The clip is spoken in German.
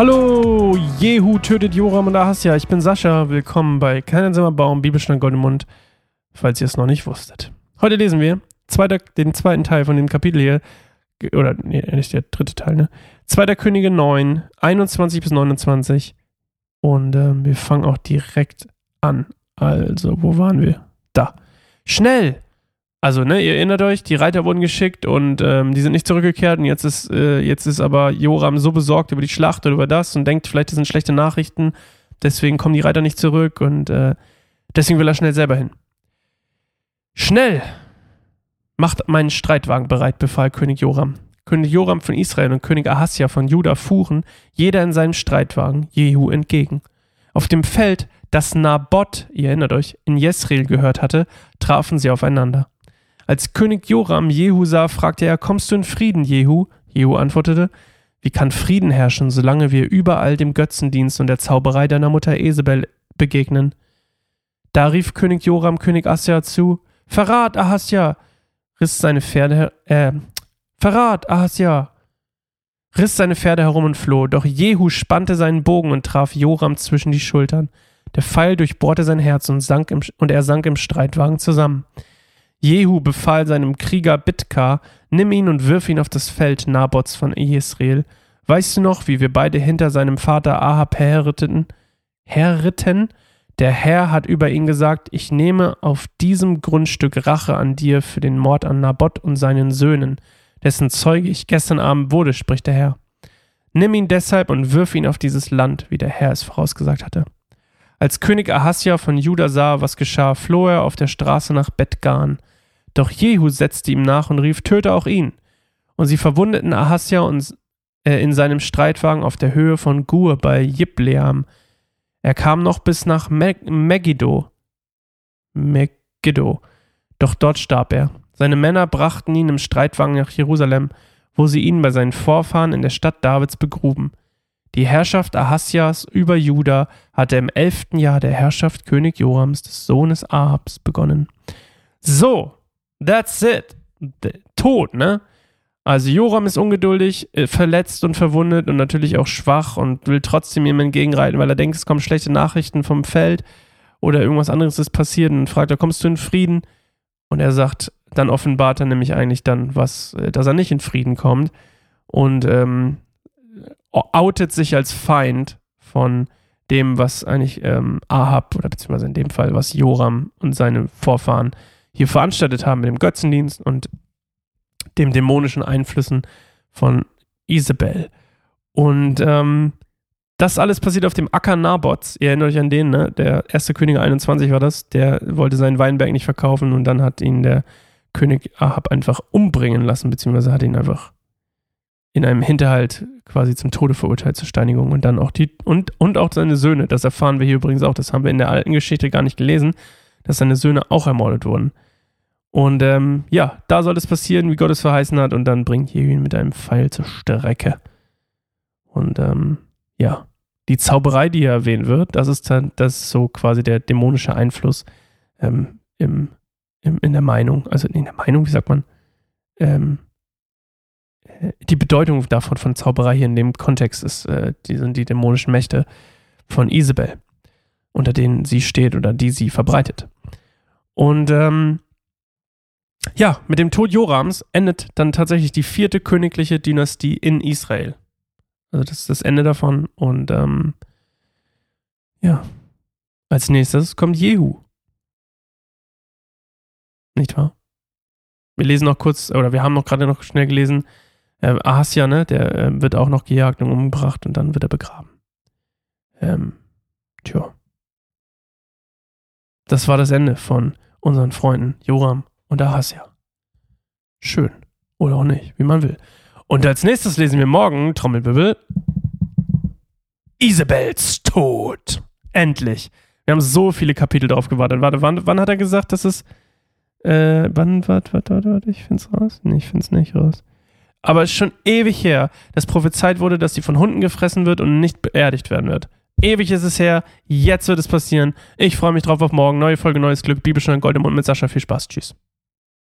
Hallo, Jehu tötet Joram und Ahasja. Ich bin Sascha. Willkommen bei Keinen Sommerbaum, Bibelstein Goldemund, falls ihr es noch nicht wusstet. Heute lesen wir zweiter, den zweiten Teil von dem Kapitel hier. Oder, nee, nicht der dritte Teil, ne? Zweiter Könige 9, 21 bis 29. Und ähm, wir fangen auch direkt an. Also, wo waren wir? Da. Schnell! Also, ne, ihr erinnert euch, die Reiter wurden geschickt und ähm, die sind nicht zurückgekehrt und jetzt ist, äh, jetzt ist aber Joram so besorgt über die Schlacht oder über das und denkt, vielleicht das sind schlechte Nachrichten, deswegen kommen die Reiter nicht zurück und äh, deswegen will er schnell selber hin. Schnell! Macht meinen Streitwagen bereit, befahl König Joram. König Joram von Israel und König Ahasja von Juda fuhren, jeder in seinem Streitwagen, Jehu entgegen. Auf dem Feld, das Naboth, ihr erinnert euch, in Jesreel gehört hatte, trafen sie aufeinander. Als König Joram Jehu sah, fragte er, kommst du in Frieden, Jehu? Jehu antwortete, wie kann Frieden herrschen, solange wir überall dem Götzendienst und der Zauberei deiner Mutter Esebel begegnen? Da rief König Joram König Asja zu, Verrat, Ahasja! riss seine Pferde, äh, Verrat, Ahasja! riss seine Pferde herum und floh, doch Jehu spannte seinen Bogen und traf Joram zwischen die Schultern. Der Pfeil durchbohrte sein Herz und, sank im, und er sank im Streitwagen zusammen. Jehu befahl seinem Krieger Bitka, nimm ihn und wirf ihn auf das Feld Nabots von Israel. Weißt du noch, wie wir beide hinter seinem Vater Ahab herritten? Herritten? Der Herr hat über ihn gesagt, ich nehme auf diesem Grundstück Rache an dir für den Mord an Nabot und seinen Söhnen, dessen Zeuge ich gestern Abend wurde, spricht der Herr. Nimm ihn deshalb und wirf ihn auf dieses Land, wie der Herr es vorausgesagt hatte. Als König Ahasja von Juda sah, was geschah, floh er auf der Straße nach Bet-Gan. Doch Jehu setzte ihm nach und rief, töte auch ihn. Und sie verwundeten Ahasja und, äh, in seinem Streitwagen auf der Höhe von Gur bei Jibleam. Er kam noch bis nach Megiddo. Megiddo. Doch dort starb er. Seine Männer brachten ihn im Streitwagen nach Jerusalem, wo sie ihn bei seinen Vorfahren in der Stadt Davids begruben. Die Herrschaft Ahasjas über Juda hatte im elften Jahr der Herrschaft König Jorams, des Sohnes Ahabs, begonnen. So, That's it. Tot, ne? Also Joram ist ungeduldig, äh, verletzt und verwundet und natürlich auch schwach und will trotzdem ihm entgegenreiten, weil er denkt, es kommen schlechte Nachrichten vom Feld oder irgendwas anderes ist passiert und fragt er, kommst du in Frieden? Und er sagt, dann offenbart er nämlich eigentlich dann, was, äh, dass er nicht in Frieden kommt und ähm, outet sich als Feind von dem, was eigentlich ähm, Ahab oder beziehungsweise in dem Fall, was Joram und seine Vorfahren hier veranstaltet haben mit dem Götzendienst und dem dämonischen Einflüssen von Isabel. Und ähm, das alles passiert auf dem Acker Nabots. Ihr erinnert euch an den, ne? Der erste König 21 war das. Der wollte seinen Weinberg nicht verkaufen und dann hat ihn der König Ahab einfach umbringen lassen, beziehungsweise hat ihn einfach in einem Hinterhalt quasi zum Tode verurteilt zur Steinigung und dann auch die und, und auch seine Söhne. Das erfahren wir hier übrigens auch. Das haben wir in der alten Geschichte gar nicht gelesen dass seine Söhne auch ermordet wurden. Und ähm, ja, da soll es passieren, wie Gott es verheißen hat, und dann bringt Jehu ihn mit einem Pfeil zur Strecke. Und ähm, ja, die Zauberei, die hier erwähnt wird, das ist dann, das ist so quasi der dämonische Einfluss ähm, im, im, in der Meinung, also in der Meinung, wie sagt man, ähm, äh, die Bedeutung davon von Zauberei hier in dem Kontext ist, äh, die sind die dämonischen Mächte von Isabel unter denen sie steht oder die sie verbreitet. Und ähm, ja, mit dem Tod Jorams endet dann tatsächlich die vierte königliche Dynastie in Israel. Also das ist das Ende davon. Und ähm, ja, als nächstes kommt Jehu. Nicht wahr? Wir lesen noch kurz, oder wir haben noch gerade noch schnell gelesen, äh, Ahasja, ne, der äh, wird auch noch gejagt und umgebracht und dann wird er begraben. Ähm, tja. Das war das Ende von unseren Freunden Joram und Ahasja. Schön. Oder auch nicht, wie man will. Und als nächstes lesen wir morgen, Trommelbibbel, Isabels Tod. Endlich. Wir haben so viele Kapitel drauf gewartet. Warte, wann, wann hat er gesagt, dass es. Äh, wann, warte, warte, warte, warte, ich find's raus? Nee, ich find's nicht raus. Aber es ist schon ewig her, dass prophezeit wurde, dass sie von Hunden gefressen wird und nicht beerdigt werden wird. Ewig ist es her. Jetzt wird es passieren. Ich freue mich drauf auf morgen. Neue Folge, neues Glück. Bibelstunde Gold im Mund mit Sascha. Viel Spaß. Tschüss.